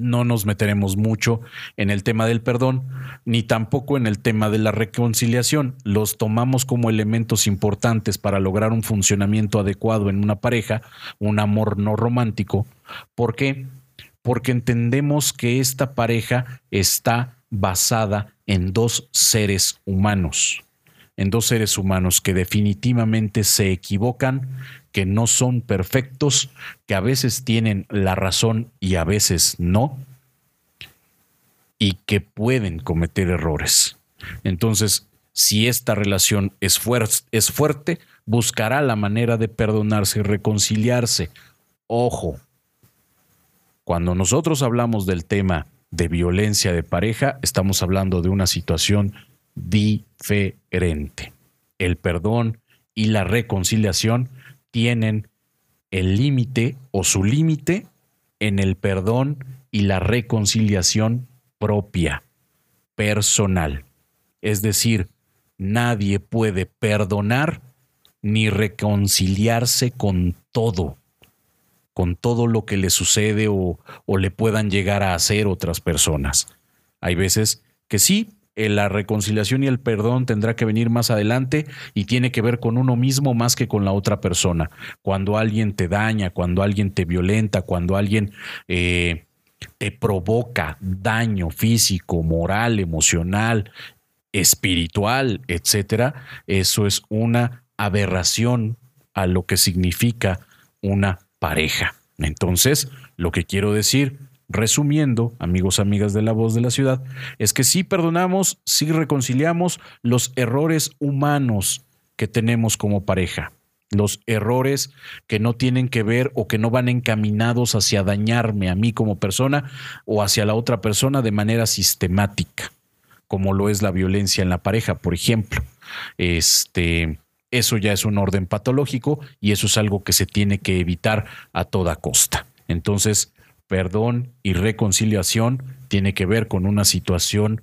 No nos meteremos mucho en el tema del perdón, ni tampoco en el tema de la reconciliación. Los tomamos como elementos importantes para lograr un funcionamiento adecuado en una pareja, un amor no romántico. ¿Por qué? Porque entendemos que esta pareja está basada en dos seres humanos, en dos seres humanos que definitivamente se equivocan, que no son perfectos, que a veces tienen la razón y a veces no, y que pueden cometer errores. Entonces, si esta relación es, es fuerte, buscará la manera de perdonarse y reconciliarse. Ojo, cuando nosotros hablamos del tema de violencia de pareja, estamos hablando de una situación diferente. El perdón y la reconciliación tienen el límite o su límite en el perdón y la reconciliación propia, personal. Es decir, nadie puede perdonar ni reconciliarse con todo, con todo lo que le sucede o, o, le puedan llegar a hacer otras personas. Hay veces que sí, la reconciliación y el perdón tendrá que venir más adelante y tiene que ver con uno mismo más que con la otra persona. Cuando alguien te daña, cuando alguien te violenta, cuando alguien eh, te provoca daño físico, moral, emocional, espiritual, etcétera, eso es una aberración a lo que significa una pareja. Entonces, lo que quiero decir Resumiendo, amigos, amigas de la voz de la ciudad, es que sí perdonamos, sí reconciliamos los errores humanos que tenemos como pareja, los errores que no tienen que ver o que no van encaminados hacia dañarme a mí como persona o hacia la otra persona de manera sistemática, como lo es la violencia en la pareja, por ejemplo. Este, eso ya es un orden patológico y eso es algo que se tiene que evitar a toda costa. Entonces, perdón y reconciliación tiene que ver con una situación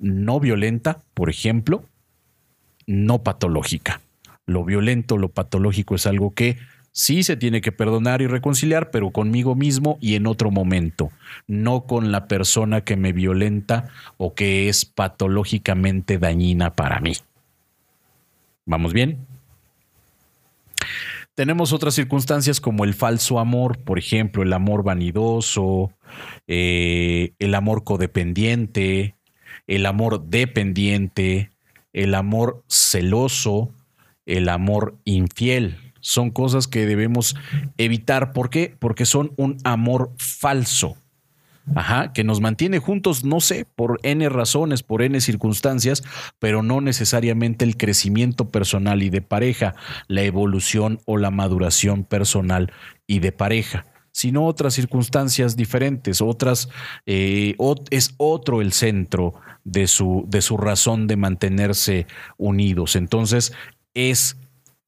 no violenta, por ejemplo, no patológica. Lo violento, lo patológico es algo que sí se tiene que perdonar y reconciliar, pero conmigo mismo y en otro momento, no con la persona que me violenta o que es patológicamente dañina para mí. ¿Vamos bien? Tenemos otras circunstancias como el falso amor, por ejemplo, el amor vanidoso, eh, el amor codependiente, el amor dependiente, el amor celoso, el amor infiel. Son cosas que debemos evitar. ¿Por qué? Porque son un amor falso. Ajá, que nos mantiene juntos, no sé, por N razones, por N circunstancias, pero no necesariamente el crecimiento personal y de pareja, la evolución o la maduración personal y de pareja, sino otras circunstancias diferentes, otras, eh, es otro el centro de su, de su razón de mantenerse unidos. Entonces, es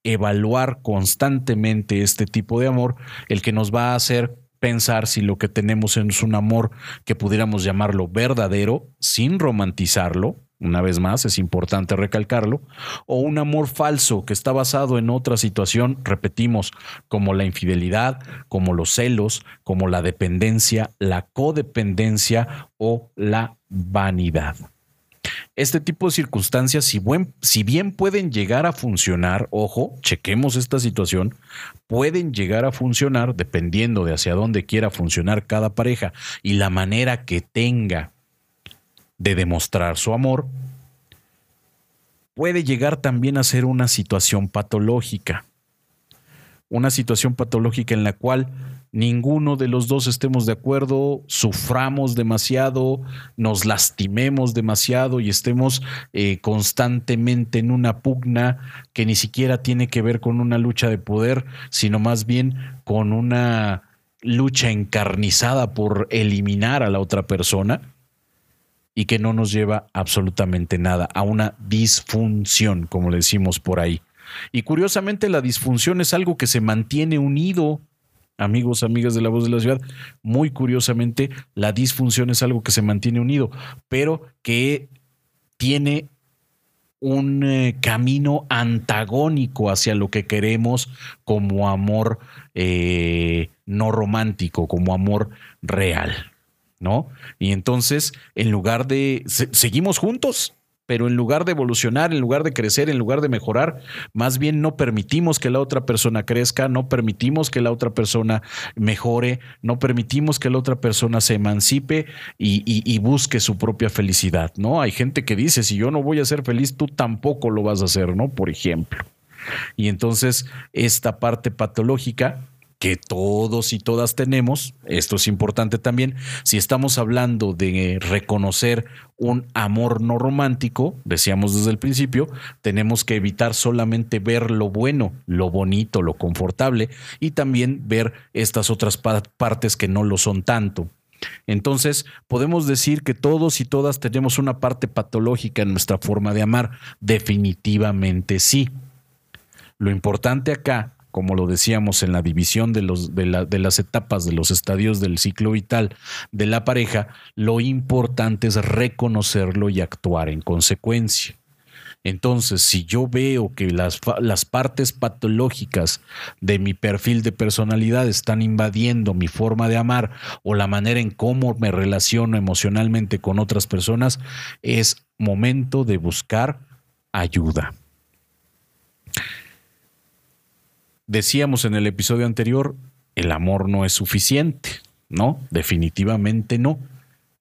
evaluar constantemente este tipo de amor el que nos va a hacer pensar si lo que tenemos es un amor que pudiéramos llamarlo verdadero, sin romantizarlo, una vez más es importante recalcarlo, o un amor falso que está basado en otra situación, repetimos, como la infidelidad, como los celos, como la dependencia, la codependencia o la vanidad. Este tipo de circunstancias, si, si, bien pueden llegar a funcionar, ojo, chequemos esta situación, pueden llegar a funcionar dependiendo de hacia dónde quiera funcionar cada pareja y la manera que tenga de demostrar su amor, puede llegar también a ser una situación patológica. Una situación patológica en la cual ninguno de los dos estemos de acuerdo, suframos demasiado, nos lastimemos demasiado y estemos eh, constantemente en una pugna que ni siquiera tiene que ver con una lucha de poder, sino más bien con una lucha encarnizada por eliminar a la otra persona y que no nos lleva absolutamente nada, a una disfunción, como le decimos por ahí. Y curiosamente la disfunción es algo que se mantiene unido amigos, amigas de la voz de la ciudad, muy curiosamente, la disfunción es algo que se mantiene unido, pero que tiene un eh, camino antagónico hacia lo que queremos como amor eh, no romántico, como amor real, ¿no? Y entonces, en lugar de, seguimos juntos, pero en lugar de evolucionar, en lugar de crecer, en lugar de mejorar, más bien no permitimos que la otra persona crezca, no permitimos que la otra persona mejore, no permitimos que la otra persona se emancipe y, busque su propia felicidad, ¿no? Hay gente que dice, si yo no voy a ser feliz, tú tampoco lo vas a hacer, ¿no? Por ejemplo. Y entonces esta parte patológica que todos y todas tenemos, esto es importante también, si estamos hablando de reconocer un amor no romántico, decíamos desde el principio, tenemos que evitar solamente ver lo bueno, lo bonito, lo confortable y también ver estas otras partes que no lo son tanto. Entonces, podemos decir que todos y todas tenemos una parte patológica en nuestra forma de amar. Definitivamente sí. Lo importante acá como lo decíamos en la división de, los, de, las etapas de los estadios del ciclo vital de la pareja, lo importante es reconocerlo y actuar en consecuencia. Entonces, si yo veo que las, las, partes patológicas de mi perfil de personalidad están invadiendo mi forma de amar o la manera en cómo me relaciono emocionalmente con otras personas, es momento de buscar ayuda. Decíamos en el episodio anterior, el amor no es suficiente, ¿no? Definitivamente no.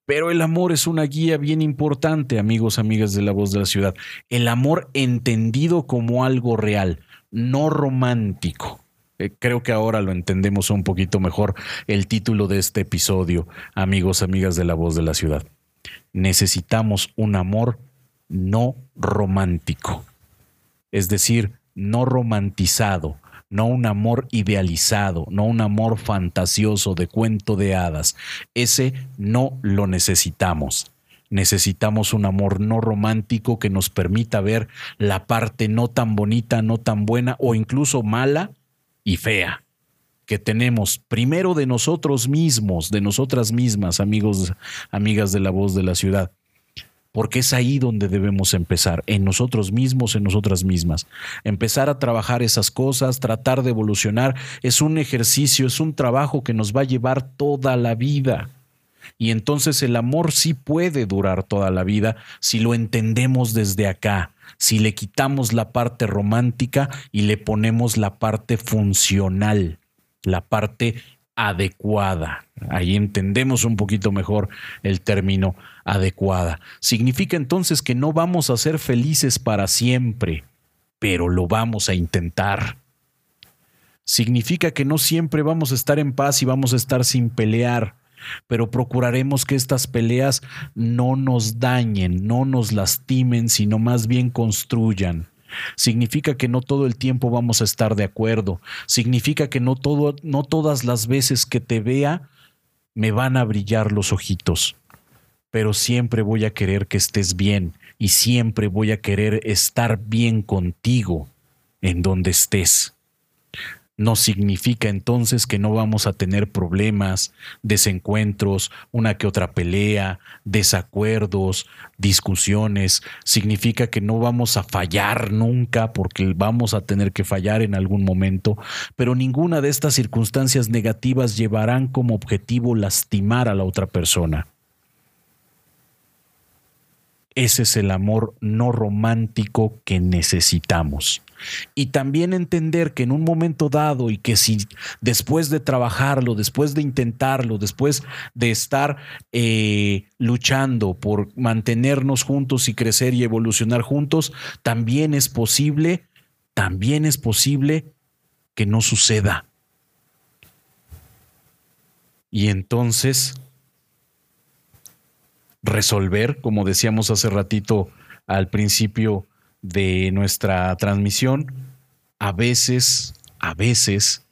Pero el amor es una guía bien importante, amigos, amigas de la voz de la ciudad. El amor entendido como algo real, no romántico. Eh, creo que ahora lo entendemos un poquito mejor el título de este episodio, amigos, amigas de la voz de la ciudad. Necesitamos un amor no romántico, es decir, no romantizado, no un amor idealizado, no un amor fantasioso de cuento de hadas. Ese no lo necesitamos. Necesitamos un amor no romántico que nos permita ver la parte no tan bonita, no tan buena o incluso mala y fea que tenemos primero de nosotros mismos, de nosotras mismas, amigos, amigas de la voz de la ciudad porque es ahí donde debemos empezar, en nosotros mismos, en nosotras mismas. Empezar a trabajar esas cosas, tratar de evolucionar, es un ejercicio, es un trabajo que nos va a llevar toda la vida. Y entonces el amor sí puede durar toda la vida si lo entendemos desde acá, si le quitamos la parte romántica y le ponemos la parte funcional, la parte adecuada. Ahí entendemos un poquito mejor el término adecuada. Significa entonces que no vamos a ser felices para siempre, pero lo vamos a intentar. Significa que no siempre vamos a estar en paz y vamos a estar sin pelear, pero procuraremos que estas peleas no nos dañen, no nos lastimen, sino más bien construyan. Significa que no todo el tiempo vamos a estar de acuerdo. Significa que no, todo, no todas las veces que te vea me van a brillar los ojitos. Pero siempre voy a querer que estés bien y siempre voy a querer estar bien contigo en donde estés no significa entonces que no vamos a tener problemas, desencuentros, una que otra pelea, desacuerdos, discusiones. Significa que no vamos a fallar nunca porque vamos a tener que fallar en algún momento, pero ninguna de estas circunstancias negativas llevarán como objetivo lastimar a la otra persona. Ese es el amor no romántico que necesitamos. Y también entender que en un momento dado y que si después de trabajarlo, después de intentarlo, después de estar eh, luchando por mantenernos juntos y crecer y evolucionar juntos, también es posible, también es posible que no suceda. Y entonces resolver, como decíamos hace ratito al principio de nuestra transmisión, a veces, a veces,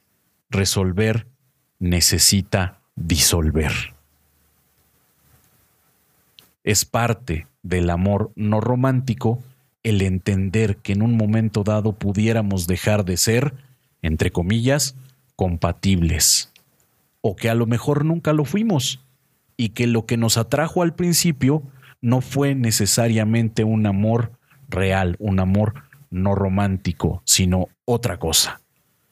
resolver necesita disolver. Es parte del amor no romántico el entender que en un momento dado pudiéramos dejar de ser, entre comillas, compatibles, o que a lo mejor nunca lo fuimos y que lo que nos atrajo al principio no fue necesariamente un amor real, un amor no romántico, sino otra cosa.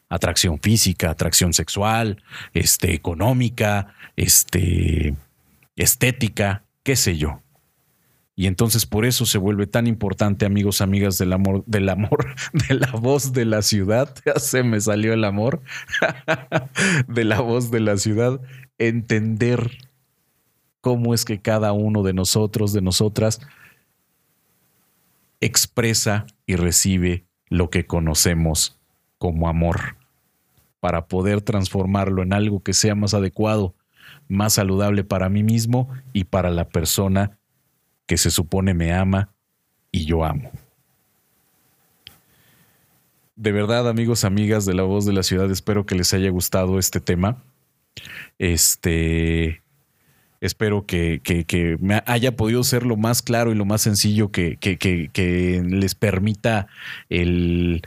Atracción física, atracción sexual, este, económica, este, estética, qué sé yo. Y entonces por eso se vuelve tan importante, amigos, amigas del amor, del amor, de la voz de la ciudad. Ya se me salió el amor de la voz de la ciudad. Entender cómo es que cada uno de nosotros, de nosotras, expresa y recibe lo que conocemos como amor, para poder transformarlo en algo que sea más adecuado, más saludable para mí mismo y para la persona que se supone me ama y yo amo. De verdad, amigos, amigas de la voz de la ciudad, espero que les haya gustado este tema. Este, espero que, que, me haya podido ser lo más claro y lo más sencillo que, que les permita el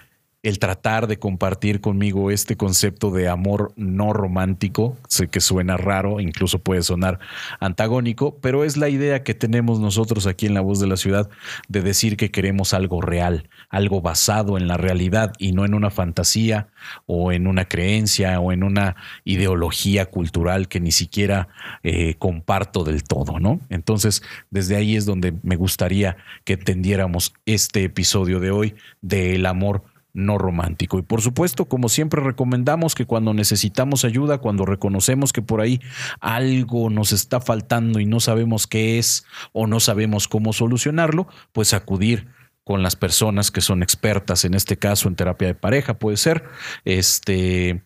el tratar de compartir conmigo este concepto de amor no romántico. Sé que suena raro, incluso puede sonar antagónico, pero es la idea que tenemos nosotros aquí en La Voz de la Ciudad de decir que queremos algo real, algo basado en la realidad y no en una fantasía o en una creencia o en una ideología cultural que ni siquiera eh, comparto del todo, ¿no? Entonces, desde ahí es donde me gustaría que entendiéramos este episodio de hoy del amor no romántico. Y por supuesto, como siempre recomendamos que cuando necesitamos ayuda, cuando reconocemos que por ahí algo nos está faltando y no sabemos qué es o no sabemos cómo solucionarlo, pues acudir con las personas que son expertas, en este caso en terapia de pareja, puede ser. Este,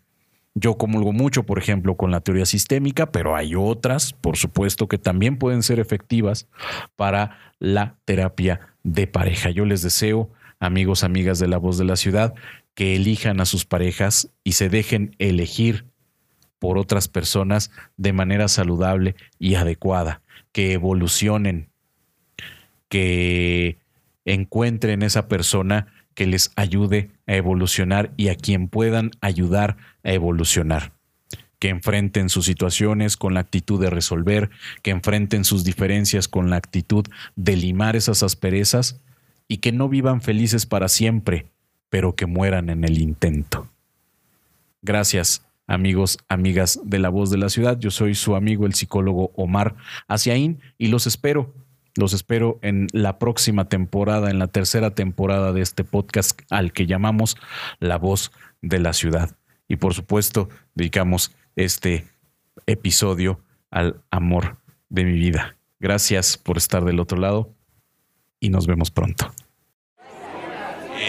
yo comulgo mucho, por ejemplo, con la teoría sistémica, pero hay otras, por supuesto, que también pueden ser efectivas para la terapia de pareja. Yo les deseo amigos, amigas de la voz de la ciudad, que elijan a sus parejas y se dejen elegir por otras personas de manera saludable y adecuada, que evolucionen, que encuentren esa persona que les ayude a evolucionar y a quien puedan ayudar a evolucionar. Que enfrenten sus situaciones con la actitud de resolver, que enfrenten sus diferencias con la actitud de limar esas asperezas y que no vivan felices para siempre, pero que mueran en el intento. Gracias, amigos, amigas de la voz de la ciudad. Yo soy su amigo, el psicólogo Omar Asiaín, y los espero. Los espero en la próxima temporada, en la tercera temporada de este podcast al que llamamos La voz de la ciudad. Y por supuesto, dedicamos este episodio al amor de mi vida. Gracias por estar del otro lado y nos vemos pronto.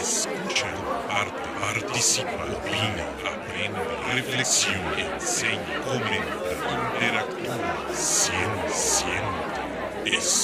Escucha, comparte, participa, opina, aprende, reflexiona, enseña, comenta, interactúa, siente, siente. Es